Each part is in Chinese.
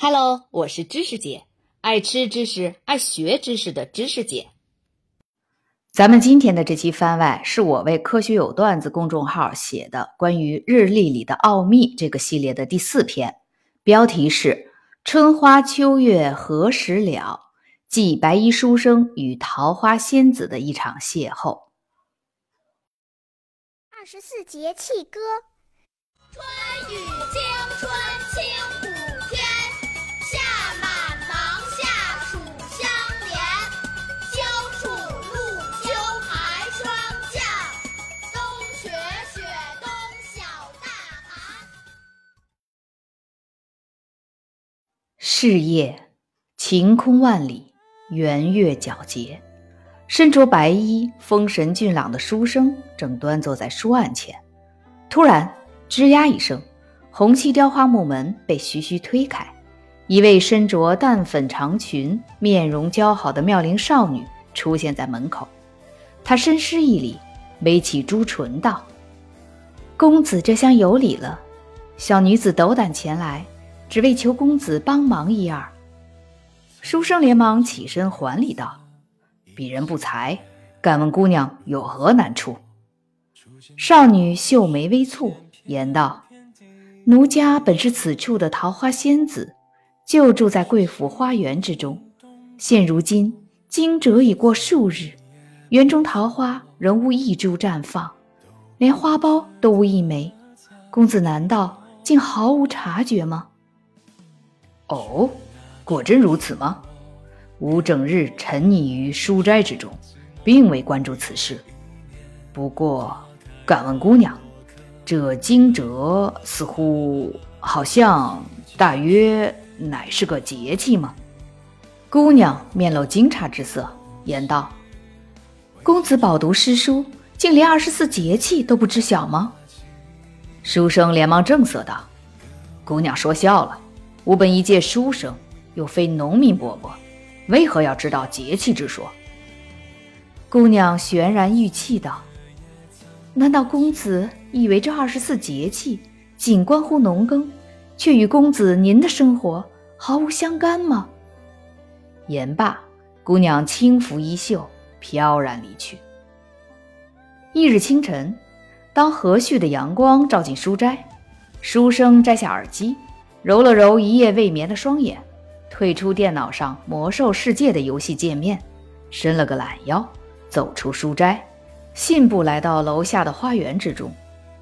Hello，我是知识姐，爱吃知识、爱学知识的知识姐。咱们今天的这期番外是我为“科学有段子”公众号写的关于日历里的奥秘这个系列的第四篇，标题是“春花秋月何时了”，记白衣书生与桃花仙子的一场邂逅。二十四节气歌：春雨惊春清。是夜，晴空万里，圆月皎洁。身着白衣、风神俊朗的书生正端坐在书案前，突然，吱呀一声，红漆雕花木门被徐徐推开，一位身着淡粉长裙、面容姣好的妙龄少女出现在门口。她深施一礼，微起朱唇道：“公子这厢有礼了。”小女子斗胆前来。只为求公子帮忙一二，书生连忙起身还礼道：“鄙人不才，敢问姑娘有何难处？”少女秀眉微蹙，言道：“奴家本是此处的桃花仙子，就住在贵府花园之中。现如今惊蛰已过数日，园中桃花仍无一株绽放，连花苞都无一枚。公子难道竟毫无察觉吗？”哦，果真如此吗？吾整日沉溺于书斋之中，并未关注此事。不过，敢问姑娘，这惊蛰似乎好像大约乃是个节气吗？姑娘面露惊诧之色，言道：“公子饱读诗书，竟连二十四节气都不知晓吗？”书生连忙正色道：“姑娘说笑了。”吾本一介书生，又非农民伯伯，为何要知道节气之说？姑娘悬然欲泣道：“难道公子以为这二十四节气仅关乎农耕，却与公子您的生活毫无相干吗？”言罢，姑娘轻拂衣袖，飘然离去。翌日清晨，当和煦的阳光照进书斋，书生摘下耳机。揉了揉一夜未眠的双眼，退出电脑上魔兽世界的游戏界面，伸了个懒腰，走出书斋，信步来到楼下的花园之中，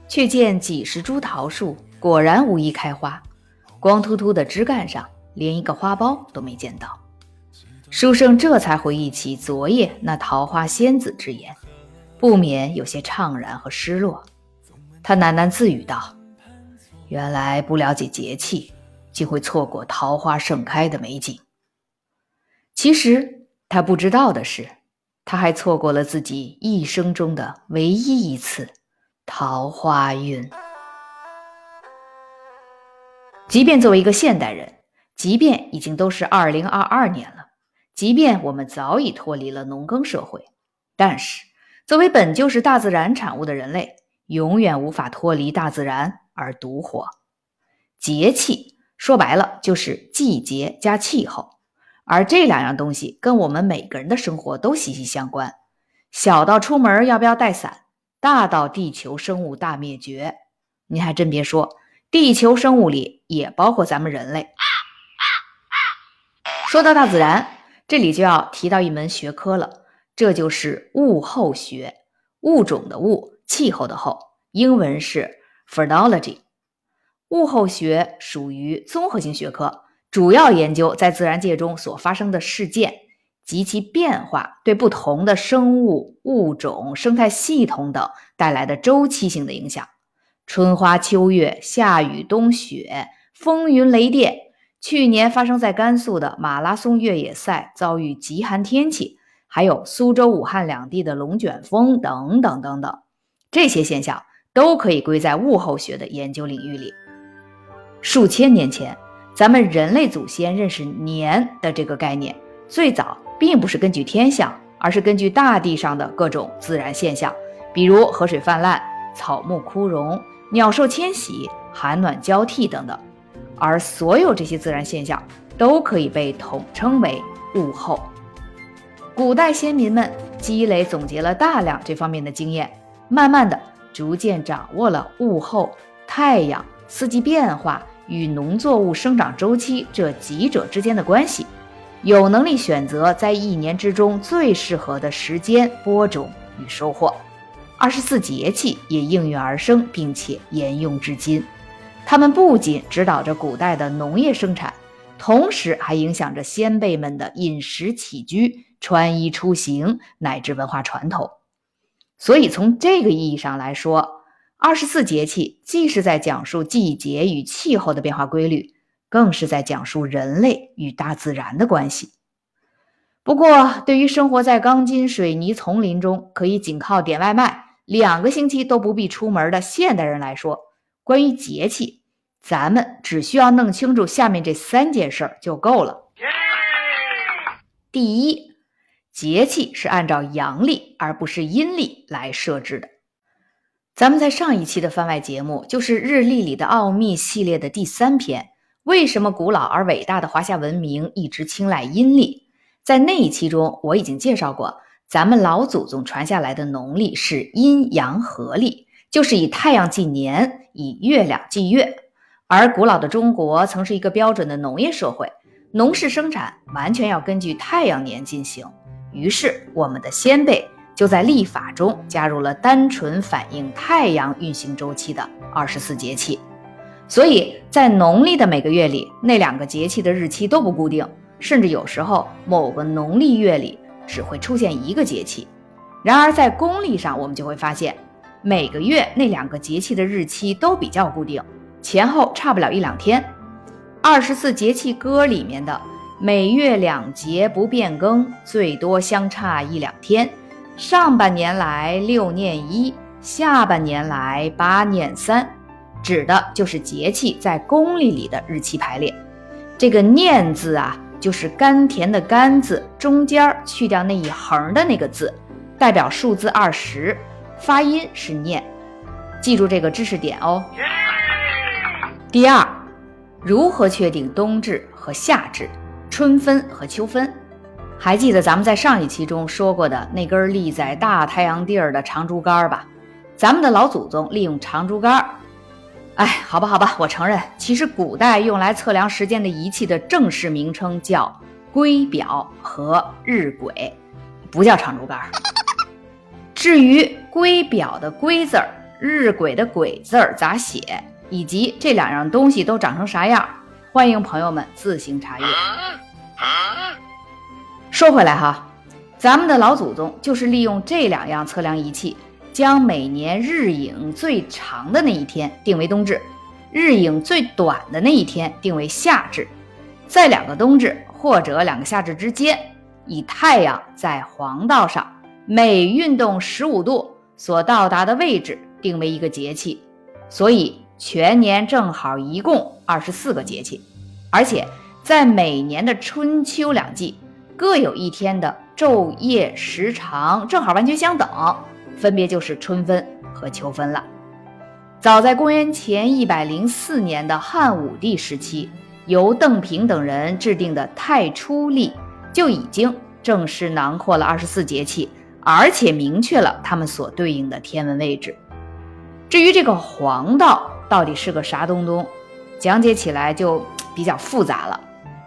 却见几十株桃树果然无一开花，光秃秃的枝干上连一个花苞都没见到。书生这才回忆起昨夜那桃花仙子之言，不免有些怅然和失落。他喃喃自语道：“原来不了解节气。”竟会错过桃花盛开的美景。其实他不知道的是，他还错过了自己一生中的唯一一次桃花运。即便作为一个现代人，即便已经都是二零二二年了，即便我们早已脱离了农耕社会，但是作为本就是大自然产物的人类，永远无法脱离大自然而独活。节气。说白了就是季节加气候，而这两样东西跟我们每个人的生活都息息相关。小到出门要不要带伞，大到地球生物大灭绝，你还真别说，地球生物里也包括咱们人类。说到大自然，这里就要提到一门学科了，这就是物候学，物种的物，气候的候，英文是 phrenology。物候学属于综合性学科，主要研究在自然界中所发生的事件及其变化对不同的生物、物种、生态系统等带来的周期性的影响。春花秋月、夏雨冬雪、风云雷电，去年发生在甘肃的马拉松越野赛遭遇极寒天气，还有苏州、武汉两地的龙卷风等等等等，这些现象都可以归在物候学的研究领域里。数千年前，咱们人类祖先认识年的这个概念，最早并不是根据天象，而是根据大地上的各种自然现象，比如河水泛滥、草木枯荣、鸟兽迁徙、寒暖交替等等。而所有这些自然现象都可以被统称为物候。古代先民们积累总结了大量这方面的经验，慢慢的逐渐掌握了物候、太阳、四季变化与农作物生长周期这几者之间的关系，有能力选择在一年之中最适合的时间播种与收获。二十四节气也应运而生，并且沿用至今。它们不仅指导着古代的农业生产，同时还影响着先辈们的饮食起居、穿衣出行乃至文化传统。所以，从这个意义上来说，二十四节气既是在讲述季节与气候的变化规律，更是在讲述人类与大自然的关系。不过，对于生活在钢筋水泥丛林中，可以仅靠点外卖。两个星期都不必出门的现代人来说，关于节气，咱们只需要弄清楚下面这三件事儿就够了。第一，节气是按照阳历而不是阴历来设置的。咱们在上一期的番外节目，就是《日历里的奥秘》系列的第三篇，为什么古老而伟大的华夏文明一直青睐阴历？在那一期中，我已经介绍过。咱们老祖宗传下来的农历是阴阳合历，就是以太阳计年，以月亮计月。而古老的中国曾是一个标准的农业社会，农事生产完全要根据太阳年进行。于是，我们的先辈就在历法中加入了单纯反映太阳运行周期的二十四节气。所以在农历的每个月里，那两个节气的日期都不固定，甚至有时候某个农历月里。只会出现一个节气，然而在公历上，我们就会发现，每个月那两个节气的日期都比较固定，前后差不了一两天。二十四节气歌里面的“每月两节不变更，最多相差一两天”，上半年来六念一，下半年来八念三，指的就是节气在公历里的日期排列。这个“念”字啊。就是甘甜的“甘”字中间去掉那一横的那个字，代表数字二十，发音是念。记住这个知识点哦。第二，如何确定冬至和夏至、春分和秋分？还记得咱们在上一期中说过的那根立在大太阳地儿的长竹竿吧？咱们的老祖宗利用长竹竿。哎，好吧，好吧，我承认，其实古代用来测量时间的仪器的正式名称叫圭表和日晷，不叫长竹竿。至于圭表的圭字儿、日晷的晷字儿咋写，以及这两样东西都长成啥样，欢迎朋友们自行查阅。说回来哈，咱们的老祖宗就是利用这两样测量仪器。将每年日影最长的那一天定为冬至，日影最短的那一天定为夏至，在两个冬至或者两个夏至之间，以太阳在黄道上每运动十五度所到达的位置定为一个节气，所以全年正好一共二十四个节气，而且在每年的春秋两季各有一天的昼夜时长正好完全相等。分别就是春分和秋分了。早在公元前一百零四年的汉武帝时期，由邓平等人制定的《太初历》就已经正式囊括了二十四节气，而且明确了它们所对应的天文位置。至于这个黄道到底是个啥东东，讲解起来就比较复杂了。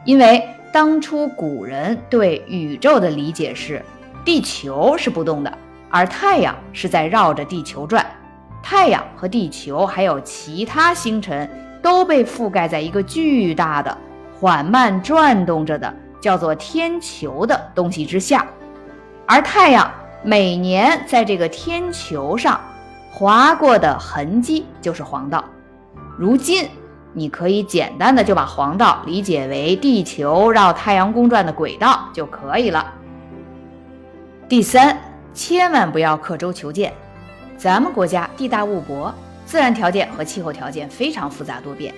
因为当初古人对宇宙的理解是，地球是不动的。而太阳是在绕着地球转，太阳和地球还有其他星辰都被覆盖在一个巨大的、缓慢转动着的叫做天球的东西之下，而太阳每年在这个天球上划过的痕迹就是黄道。如今，你可以简单的就把黄道理解为地球绕太阳公转的轨道就可以了。第三。千万不要刻舟求剑，咱们国家地大物博，自然条件和气候条件非常复杂多变。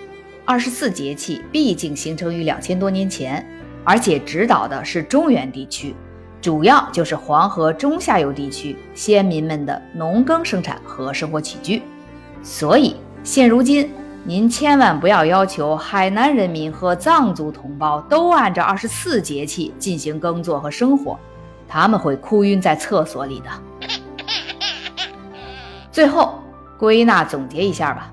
二十四节气毕竟形成于两千多年前，而且指导的是中原地区，主要就是黄河中下游地区先民们的农耕生产和生活起居。所以现如今您千万不要要求海南人民和藏族同胞都按照二十四节气进行耕作和生活，他们会哭晕在厕所里的。最后归纳总结一下吧，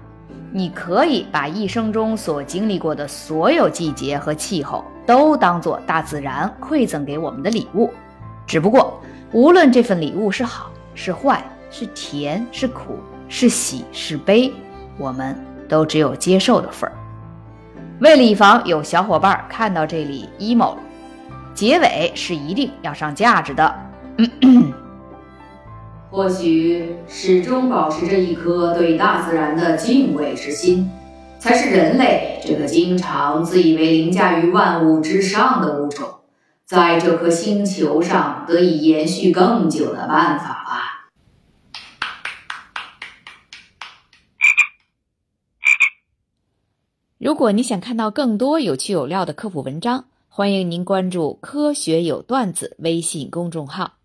你可以把一生中所经历过的所有季节和气候都当做大自然馈赠给我们的礼物，只不过无论这份礼物是好是坏，是甜是苦，是喜是悲，我们。都只有接受的份儿。为了以防有小伙伴看到这里 emo，结尾是一定要上价值的。或许始终保持着一颗对大自然的敬畏之心，才是人类这个经常自以为凌驾于万物之上的物种，在这颗星球上得以延续更久的办法吧。如果你想看到更多有趣有料的科普文章，欢迎您关注“科学有段子”微信公众号。